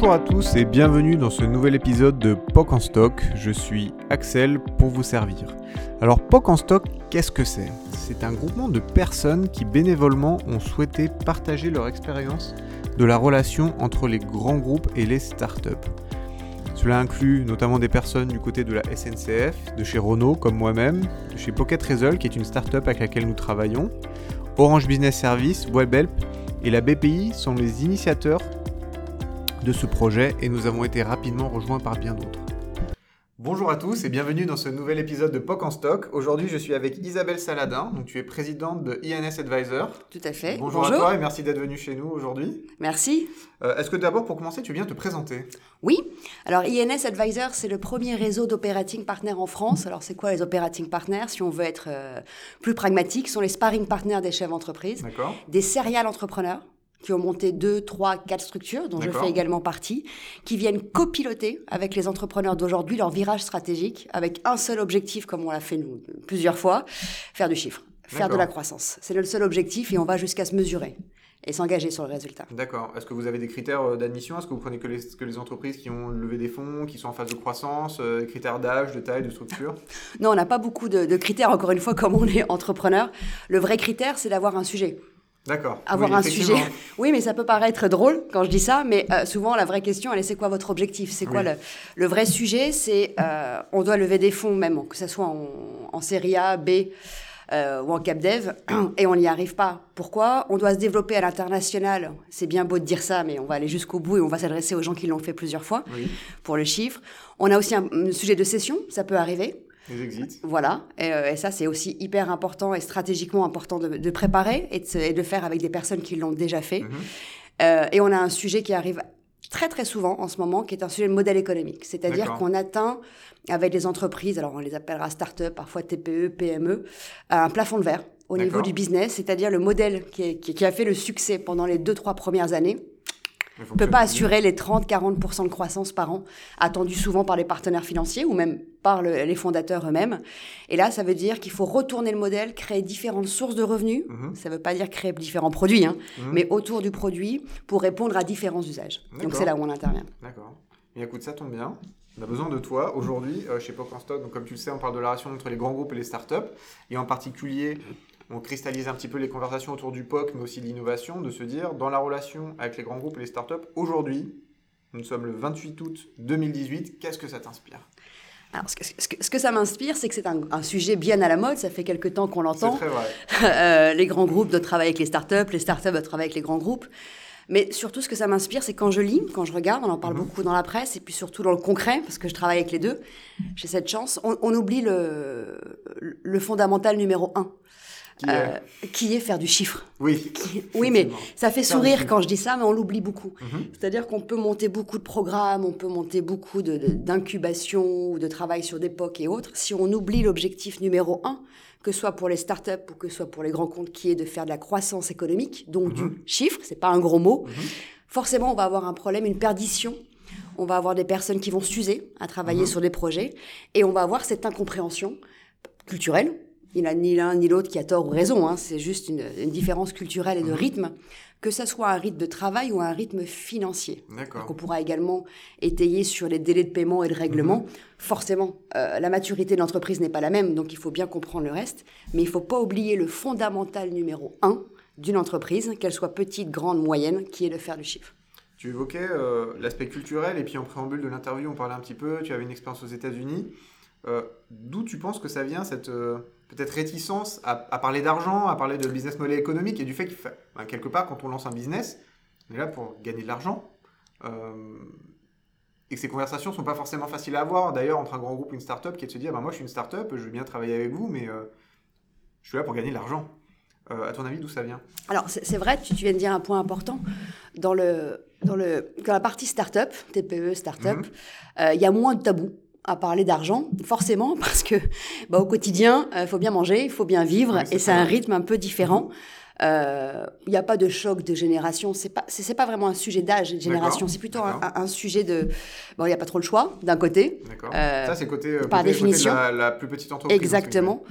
Bonjour à tous et bienvenue dans ce nouvel épisode de POC en stock. Je suis Axel pour vous servir. Alors POC en stock, qu'est-ce que c'est? C'est un groupement de personnes qui bénévolement ont souhaité partager leur expérience de la relation entre les grands groupes et les startups. Cela inclut notamment des personnes du côté de la SNCF, de chez Renault comme moi-même, de chez Pocket Result qui est une startup avec laquelle nous travaillons, Orange Business Service, WebHelp et la BPI sont les initiateurs de ce projet et nous avons été rapidement rejoints par bien d'autres. Bonjour à tous et bienvenue dans ce nouvel épisode de POC en stock. Aujourd'hui, je suis avec Isabelle Saladin, donc tu es présidente de INS Advisor. Tout à fait. Bonjour, à toi et merci d'être venue chez nous aujourd'hui. Merci. Euh, est-ce que d'abord, pour commencer, tu viens te présenter? Oui. Alors, INS Advisor, c'est le premier réseau d'operating partners en France. Alors, c'est quoi les operating partners? Si on veut être euh, plus pragmatique, ce sont les sparring partners des chefs d'entreprise, des serial entrepreneurs qui ont monté deux, trois, quatre structures, dont je fais également partie, qui viennent copiloter avec les entrepreneurs d'aujourd'hui leur virage stratégique, avec un seul objectif, comme on l'a fait nous plusieurs fois, faire du chiffre, faire de la croissance. C'est le seul objectif et on va jusqu'à se mesurer et s'engager sur le résultat. D'accord. Est-ce que vous avez des critères euh, d'admission? Est-ce que vous prenez que les, que les entreprises qui ont levé des fonds, qui sont en phase de croissance, euh, critères d'âge, de taille, de structure? Non, on n'a pas beaucoup de, de, critères, encore une fois, comme on est entrepreneur. Le vrai critère, c'est d'avoir un sujet. D'accord. Avoir un sujet. Oui, mais ça peut paraître drôle quand je dis ça, mais euh, souvent la vraie question, elle est c'est quoi votre objectif? C'est quoi le, le, vrai sujet? C'est euh, on doit lever des fonds même, que ce soit en, en série A, B euh, ou en cap dev, et on n'y arrive pas. Pourquoi? On doit se développer à l'international. C'est bien beau de dire ça, mais on va aller jusqu'au bout et on va s'adresser aux gens qui l'ont fait plusieurs fois pour le chiffre. On a aussi un sujet de session, ça peut arriver. Les exits. Voilà, euh, et, ça c'est aussi hyper important et stratégiquement important de, préparer et de, de, faire avec des personnes qui l'ont déjà fait. Mhm. Euh, et on a un sujet qui arrive très très souvent en ce moment, qui est un sujet de modèle économique. C'est-à-dire qu'on atteint avec des entreprises, alors on les appellera start-up, parfois TPE, PME, un plafond de verre au niveau du business, c'est-à-dire le modèle qui, qui, a fait le succès pendant les deux, trois premières années ne peut pas assurer les 30-40% de croissance par an, attendus souvent par les partenaires financiers ou même par les fondateurs eux-mêmes. Et là, ça veut dire qu'il faut retourner le modèle, créer différentes sources de revenus. Mhm. Ça ne veut pas dire créer différents produits, hein, mhm. mais autour du produit pour répondre à différents usages. Donc c'est là où on intervient. D'accord. Et écoute, ça tombe bien. On a besoin de toi aujourd'hui euh, chez Pop Stock. Donc, comme tu le sais, on parle de la relation entre les grands groupes et les startups. Et en particulier, on cristallise un petit peu les conversations autour du POC, mais aussi de l'innovation, de se dire, dans la relation avec les grands groupes et les startups, aujourd'hui, nous sommes le 28 août 2018, qu'est-ce que ça t'inspire? Alors, ce que, ce que, ça m'inspire, c'est que c'est un, sujet bien à la mode. Ça fait quelques temps qu'on l'entend. C'est très vrai. Euh, les grands groupes doivent travailler avec les startups, les startups doivent travailler avec les grands groupes. Mais surtout, ce que ça m'inspire, c'est quand je lis, quand je regarde, on en parle mhm. beaucoup dans la presse, et puis surtout dans le concret, parce que je travaille avec les deux. J'ai cette chance. On, on oublie le, le fondamental numéro un. Euh, qui, est... faire du chiffre. Oui. Oui, mais ça fait sourire quand je dis ça, mais on l'oublie beaucoup. Mhm. C'est-à-dire qu'on peut monter beaucoup de programmes, on peut monter beaucoup d'incubation ou de travail sur des POC et autres. Si on oublie l'objectif numéro un, que ce soit pour les startups ou que ce soit pour les grands comptes, qui est de faire de la croissance économique, donc du mhm. chiffre, c'est pas un gros mot, mhm. forcément on va avoir un problème, une perdition on va avoir des personnes qui vont s'user à travailler sur des projets et on va avoir cette incompréhension culturelle il n'y a ni l'un ni l'autre qui a tort ou raison, hein. c'est juste une, différence culturelle et de mhm. rythme, que ce soit un rythme de travail ou un rythme financier. On pourra également étayer sur les délais de paiement et de règlement. Mhm. Forcément, euh, la maturité de l'entreprise n'est pas la même, donc il faut bien comprendre le reste, mais il ne faut pas oublier le fondamental numéro un d'une entreprise, qu'elle soit petite, grande, moyenne, qui est de faire du chiffre. Tu évoquais euh, l'aspect culturel, et puis en préambule de l'interview, on parlait un petit peu, tu avais une expérience aux États-Unis. Euh, d'où tu penses que ça vient, cette peut-être réticence à, parler d'argent, à parler de business model économique et du fait que ben, quelque part, quand on lance un business, on est là pour gagner de l'argent. Euh, et que ces conversations ne sont pas forcément faciles à avoir, d'ailleurs, entre un grand groupe et une start-up, qui est de se dire ben, Moi, je suis une start-up, je veux bien travailler avec vous, mais je suis là pour gagner de l'argent. à ton avis, d'où ça vient? Alors, c'est vrai, tu, viens de dire un point important. Dans, le, dans, le, dans la partie start-up, TPE, start-up, mhm. il y a moins de tabous à parler d'argent, forcément, parce que bah, au quotidien, il faut bien manger, il faut bien vivre, et c'est un rythme un peu différent. Il n'y a pas de choc de génération. C'est pas, c'est, pas vraiment un sujet d'âge et de génération. C'est plutôt un, sujet de. Bon, il n'y a pas trop le choix, d'un côté. D'accord. ça, c'est côté, par définition. la, plus petite entreprise. Exactement.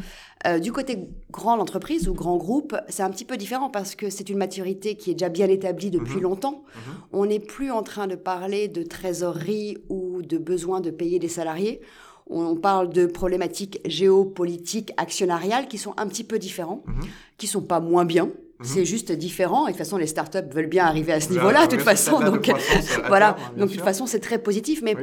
Euh, du côté grande entreprise ou grand groupe, c'est un petit peu différent parce que c'est une maturité qui est déjà bien établie depuis mhm. longtemps. Mhm. On n'est plus en train de parler de trésorerie ou de besoin de payer des salariés. On parle de problématiques géopolitiques, actionnariales qui sont un petit peu différents, mhm. qui sont pas moins bien, Mhm. C'est juste différent. Et de toute façon, les startups veulent bien arriver à ce niveau-là, de toute façon. Donc, voilà. Hein, donc, de toute façon, c'est très positif. Mais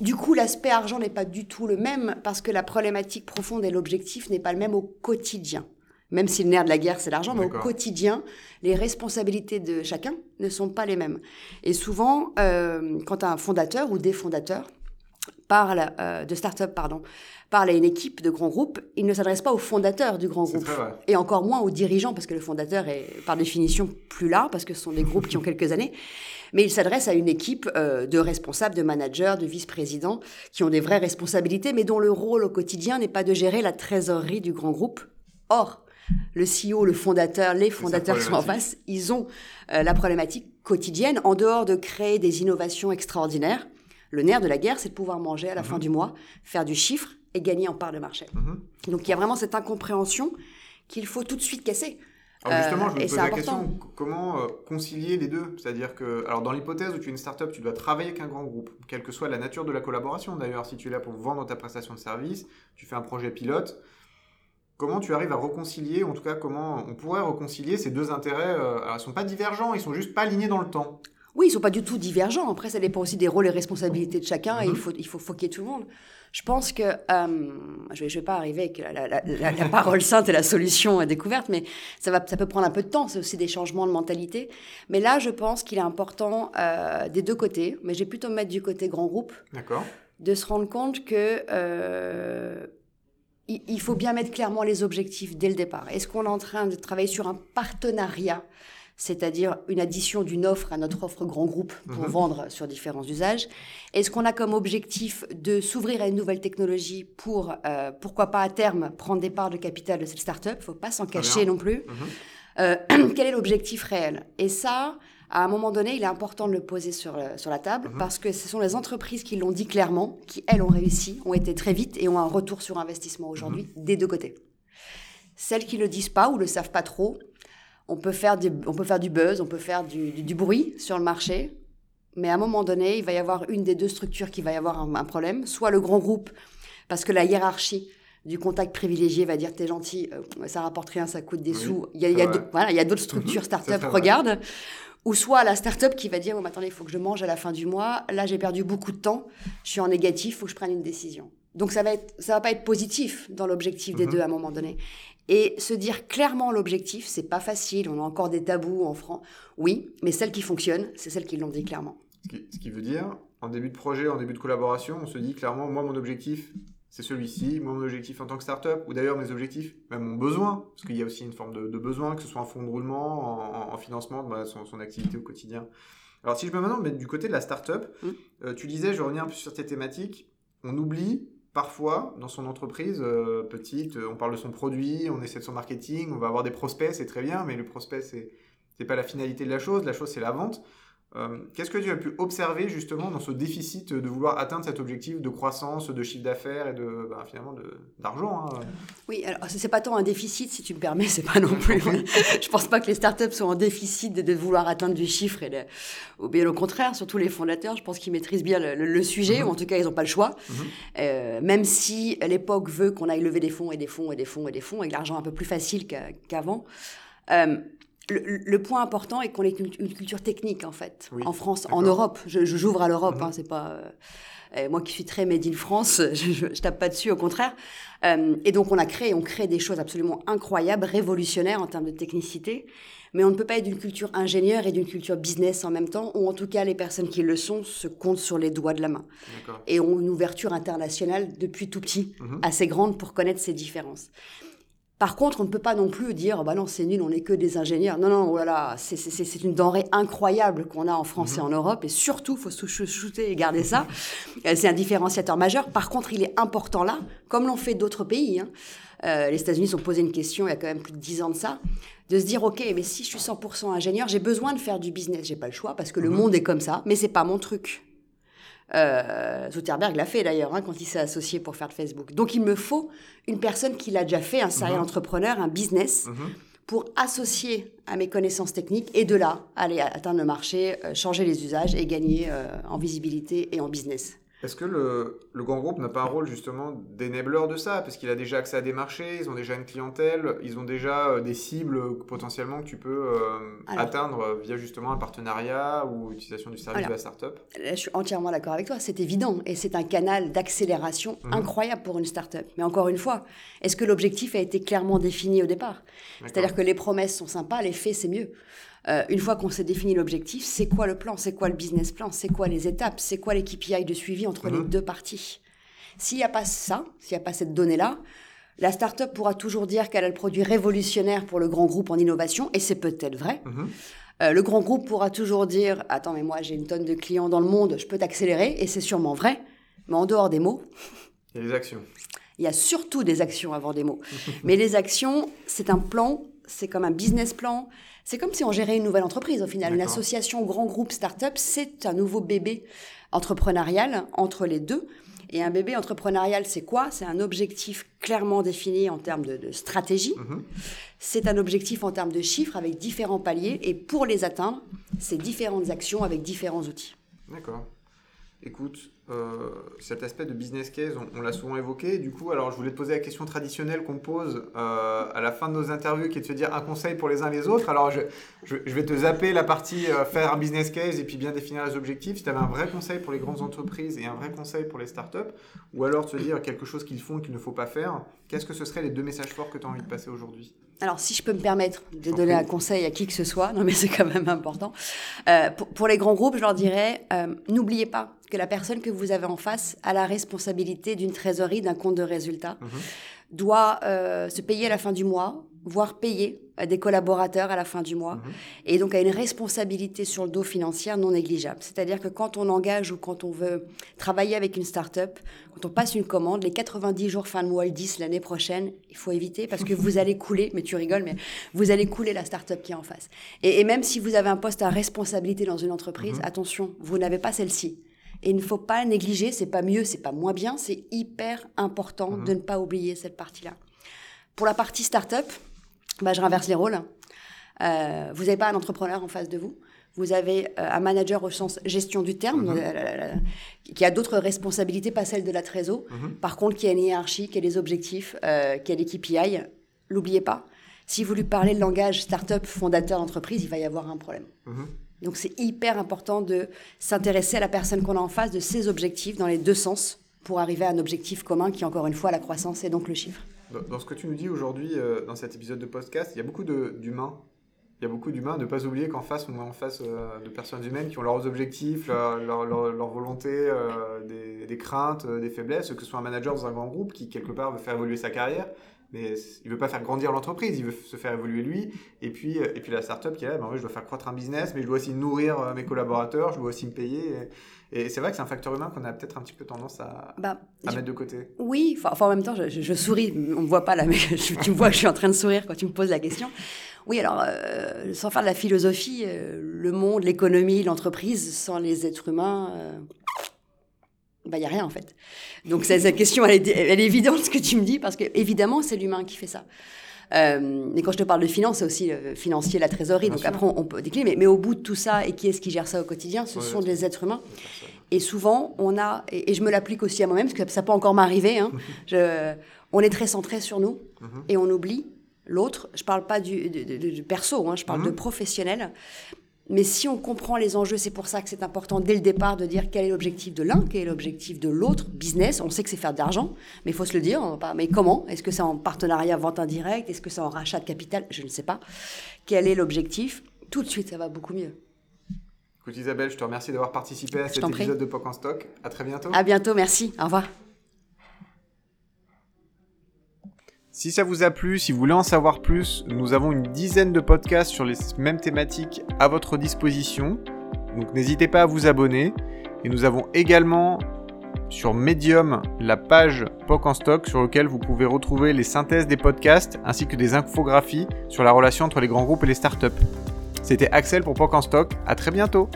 du, coup, l'aspect argent n'est pas du tout le même parce que la problématique profonde et l'objectif n'est pas le même au quotidien. Même si le nerf de la guerre, c'est l'argent, mais au quotidien, les responsabilités de chacun ne sont pas les mêmes. Et souvent, euh, quand un fondateur ou des fondateurs parle euh, de start-up, pardon, parle à une équipe de grands groupes, il ne s'adresse pas aux fondateurs du grand groupe. Et encore moins aux dirigeants, parce que le fondateur est par définition plus là, parce que ce sont des groupes qui ont quelques années. Mais il s'adresse à une équipe euh, de responsables, de managers, de vice-présidents, qui ont des vraies responsabilités, mais dont le rôle au quotidien n'est pas de gérer la trésorerie du grand groupe. Or, le CEO, le fondateur, les fondateurs sont en face, ils ont euh, la problématique quotidienne, en dehors de créer des innovations extraordinaires. Le nerf de la guerre, c'est de pouvoir manger à la fin mhm. du mois, faire du chiffre et gagner en part de marché. Mhm. Donc il y a vraiment cette incompréhension qu'il faut tout de suite casser. Alors justement, je me euh, pose la question, comment euh, concilier les deux? C'est-à-dire que, alors dans l'hypothèse où tu es une startup, tu dois travailler avec un grand groupe, quelle que soit la nature de la collaboration. D'ailleurs, si tu es là pour vendre ta prestation de service, tu fais un projet pilote, comment tu arrives à réconcilier, en tout cas comment on pourrait réconcilier ces deux intérêts euh, Alors ils ne sont pas divergents, ils sont juste pas alignés dans le temps? Oui, ils ne sont pas du tout divergents. Après, ça dépend aussi des rôles et responsabilités de chacun et il mhm. faut, il faut foquer tout le monde. Je pense que, euh, je ne vais, pas arriver avec la, parole sainte et la solution découverte, mais ça, va, ça peut prendre un peu de temps. C'est aussi des changements de mentalité. Mais là, je pense qu'il est important euh, des deux côtés, mais j'ai plutôt mettre du côté grand groupe, de se rendre compte que euh, il faut bien mettre clairement les objectifs dès le départ. Est-ce qu'on est en train de travailler sur un partenariat? C'est-à-dire une addition d'une offre à notre offre grand groupe pour mhm. vendre sur différents usages Est-ce qu'on a comme objectif de s'ouvrir à une nouvelle technologie pour, euh, pourquoi pas à terme, prendre des parts de capital de cette start-up? Il ne faut pas s'en cacher non plus. Mhm. Euh, quel est l'objectif réel? Et ça, à un moment donné, il est important de le poser sur, euh, sur la table mhm. parce que ce sont les entreprises qui l'ont dit clairement, qui, elles, ont réussi, ont été très vite et ont un retour sur investissement aujourd'hui des deux côtés. Celles qui ne le disent pas ou le savent pas trop, on peut faire du, on peut faire du buzz, on peut faire du, bruit sur le marché, mais à un moment donné, il va y avoir une des deux structures qui va y avoir un, problème, soit le grand groupe, parce que la hiérarchie du contact privilégié va dire t'es gentil, euh, ça rapporte rien, ça coûte des sous. Il y a, il y a d'autres structures start-up, regarde. Ou soit la start-up qui va dire oh, attendez, il faut que je mange à la fin du mois. Là, j'ai perdu beaucoup de temps. Je suis en négatif, il faut que je prenne une décision. Donc ça va être, ça va pas être positif dans l'objectif des mhm. deux à un moment donné. Et se dire clairement l'objectif, c'est pas facile. On a encore des tabous en France. Oui, mais celles qui fonctionnent, c'est celles qui l'ont dit clairement. Ce qui, veut dire, en début de projet, en début de collaboration, on se dit clairement, moi, mon objectif, c'est celui-ci. Moi, mon objectif en tant que startup, ou d'ailleurs mes objectifs, même mon besoin, parce qu'il y a aussi une forme de, besoin, que ce soit en fonds de roulement, en, financement de son, son, activité au quotidien. Alors, si je me maintenant mettre du côté de la startup, mmh. euh, tu disais, je reviens un peu sur tes thématiques, on oublie parfois, dans son entreprise euh, petite, euh, on parle de son produit, on essaie de son marketing, on va avoir des prospects, c'est très bien, mais le prospect, c'est n'est pas la finalité de la chose, la chose, c'est la vente. Euh, qu'est-ce que tu as pu observer justement dans ce déficit de vouloir atteindre cet objectif de croissance, de chiffre d'affaires et de bah, finalement d'argent hein? Oui, alors c'est pas tant un déficit si tu me permets, c'est pas non plus. je pense pas que les startups sont en déficit de, vouloir atteindre du chiffre et ou bien au contraire, surtout les fondateurs, je pense qu'ils maîtrisent bien le, sujet mhm. ou en tout cas ils n'ont pas le choix. Mhm. Euh, même si l'époque veut qu'on aille lever des fonds et des fonds et des fonds et des fonds et l'argent un peu plus facile qu'avant. Euh, le, point important est qu'on ait une, culture technique en fait, en France, en Europe. Je, j'ouvre à l'Europe, hein, mhm. c'est pas euh, moi qui suis très made in France, je, je, tape pas dessus, au contraire. Euh, et donc on a créé, on crée des choses absolument incroyables, révolutionnaires en termes de technicité. Mais on ne peut pas être d'une culture ingénieur et d'une culture business en même temps, ou en tout cas les personnes qui le sont se comptent sur les doigts de la main. Et ont une ouverture internationale depuis tout petit, mhm. assez grande pour connaître ces différences. Par contre, on ne peut pas non plus dire, bah non, c'est nul, on n'est que des ingénieurs. Non, non, voilà, c'est une denrée incroyable qu'on a en France et en Europe, et surtout, il faut se shooter et garder ça. Euh, c'est un différenciateur majeur. Par contre, il est important là, comme l'ont fait d'autres pays. Hein. Euh, les États-Unis ont posé une question il y a quand même plus de 10 ans de ça, de se dire, ok, mais si je suis 100% ingénieur, j'ai besoin de faire du business, j'ai pas le choix parce que le mhm. monde est comme ça, mais c'est pas mon truc. Euh, Zuckerberg l'a fait d'ailleurs hein, quand il s'est associé pour faire de Facebook. Donc il me faut une personne qui l'a déjà fait, un serial mhm. entrepreneur, un business, mhm. pour associer à mes connaissances techniques et de là aller atteindre le marché, euh, changer les usages et gagner euh, en visibilité et en business. Est-ce que le, le, grand groupe n'a pas un rôle justement d'énableur de ça? Parce qu'il a déjà accès à des marchés, ils ont déjà une clientèle, ils ont déjà euh, des cibles potentiellement que tu peux euh, atteindre via justement un partenariat ou utilisation du service de la startup? Je suis entièrement d'accord avec toi, c'est évident. Et c'est un canal d'accélération mhm. incroyable pour une startup. Mais encore une fois, est-ce que l'objectif a été clairement défini au départ? C'est-à-dire que les promesses sont sympas, les faits c'est mieux. Euh, une fois qu'on s'est défini l'objectif, c'est quoi le plan, c'est quoi le business plan, c'est quoi les étapes, c'est quoi les KPI de suivi entre les mhm. deux parties. S'il n'y a pas ça, s'il n'y a pas cette donnée-là, la start-up pourra toujours dire qu'elle a le produit révolutionnaire pour le grand groupe en innovation, et c'est peut-être vrai. Mhm. Euh, le grand groupe pourra toujours dire Attends, mais moi j'ai une tonne de clients dans le monde, je peux t'accélérer, et c'est sûrement vrai. Mais en dehors des mots. Il y a des actions. Il y a surtout des actions avant des mots. mais les actions, c'est un plan, c'est comme un business plan, c'est comme si on gérait une nouvelle entreprise au final. Une association grand groupe start-up, c'est un nouveau bébé entrepreneurial entre les deux. Et un bébé entrepreneurial, c'est quoi? C'est un objectif clairement défini en termes de, stratégie. Mhm. C'est un objectif en termes de chiffres avec différents paliers. Et pour les atteindre, c'est différentes actions avec différents outils. D'accord. Écoute, euh, cet aspect de business case, on, l'a souvent évoqué. Du coup, alors je voulais te poser la question traditionnelle qu'on pose euh, à la fin de nos interviews, qui est de se dire un conseil pour les uns les autres. Alors je, je, vais te zapper la partie euh, faire un business case et puis bien définir les objectifs. Si tu avais un vrai conseil pour les grandes entreprises et un vrai conseil pour les startups, ou alors te dire quelque chose qu'ils font qu'il ne faut pas faire, qu'est-ce que ce seraient les deux messages forts que tu as envie de passer aujourd'hui? Alors, si je peux me permettre de donner un conseil à qui que ce soit, non mais c'est quand même important. pour, pour, les grands groupes, je leur dirais, n'oubliez pas que la personne que vous avez en face a la responsabilité d'une trésorerie, d'un compte de résultat, mhm. doit euh, se payer à la fin du mois, voire payer des collaborateurs à la fin du mois, mhm. et donc a une responsabilité sur le dos financière non négligeable. C'est-à-dire que quand on engage ou quand on veut travailler avec une start-up, quand on passe une commande, les 90 jours fin de mois, le 10 l'année prochaine, il faut éviter parce que vous allez couler, mais tu rigoles, mais vous allez couler la start-up qui est en face. Et, même si vous avez un poste à responsabilité dans une entreprise, mhm. attention, vous n'avez pas celle-ci. Et il ne faut pas négliger, c'est pas mieux, c'est pas moins bien, c'est hyper important mhm. de ne pas oublier cette partie-là. Pour la partie start-up, bah, je renverse les rôles. Euh, vous n'avez pas un entrepreneur en face de vous. Vous avez euh, un manager au sens gestion du terme, mhm. euh, qui a d'autres responsabilités, pas celles de la trésor. Mhm. Par contre, qui a une hiérarchie, qui a des objectifs, qui a des KPI. L'oubliez pas. Si vous lui parlez le langage start-up fondateur d'entreprise, il va y avoir un problème. Donc c'est hyper important de s'intéresser à la personne qu'on a en face, de ses objectifs dans les deux sens pour arriver à un objectif commun qui est encore une fois la croissance et donc le chiffre. Dans, ce que tu nous dis aujourd'hui, euh, dans cet épisode de podcast, il y a beaucoup d'humains. Il y a beaucoup d'humains. Ne pas oublier qu'en face, on est en face euh, de personnes humaines qui ont leurs objectifs, leur, leur, volonté, euh, des, des, craintes, des faiblesses, que ce soit un manager dans un grand groupe qui, quelque part, veut faire évoluer sa carrière mais il veut pas faire grandir l'entreprise, il veut se faire évoluer lui. Et puis, euh, et puis la startup qui est là, ben oui, je dois faire croître un business, mais je dois aussi nourrir euh, mes collaborateurs, je dois aussi me payer. Et, c'est vrai que c'est un facteur humain qu'on a peut-être un petit peu tendance à, bah, à mettre de côté. Oui, enfin en même temps, je, souris, on me voit pas là, mais tu me vois, je suis en train de sourire quand tu me poses la question. Oui, alors, euh, sans faire de la philosophie, le monde, l'économie, l'entreprise, sans les êtres humains, il n'y a rien en fait. Donc cette question, elle est, elle est, évidente ce que tu me dis, parce que évidemment, c'est l'humain qui fait ça. Euh, et quand je te parle de finance, c'est aussi le financier, la trésorerie. donc après, on, peut décliner. Mais, mais, au bout de tout ça, et qui est-ce qui gère ça au quotidien Ce sont des êtres humains. Et souvent, on a, et, je me l'applique aussi à moi-même, parce que ça peut encore m'arriver, hein, on est très centré sur nous, mhm. et on oublie l'autre. Je parle pas du, du, perso, hein, je parle de mhm. professionnel. Mais si on comprend les enjeux, c'est pour ça que c'est important dès le départ de dire quel est l'objectif de l'un, quel est l'objectif de l'autre. Business, on sait que c'est faire de l'argent, mais il faut se le dire. Pas, mais comment? Est-ce que c'est en partenariat vente indirecte? Est-ce que c'est en rachat de capital? Je ne sais pas. Quel est l'objectif? Tout de suite, ça va beaucoup mieux. Écoute Isabelle, je te remercie d'avoir participé à cet épisode de POC en stock. À très bientôt. À bientôt, merci. Au revoir. Si ça vous a plu, si vous voulez en savoir plus, nous avons une dizaine de podcasts sur les mêmes thématiques à votre disposition. Donc n'hésitez pas à vous abonner. Et nous avons également sur Medium la page POC en stock sur laquelle vous pouvez retrouver les synthèses des podcasts ainsi que des infographies sur la relation entre les grands groupes et les startups. C'était Axel pour POC en stock, à très bientôt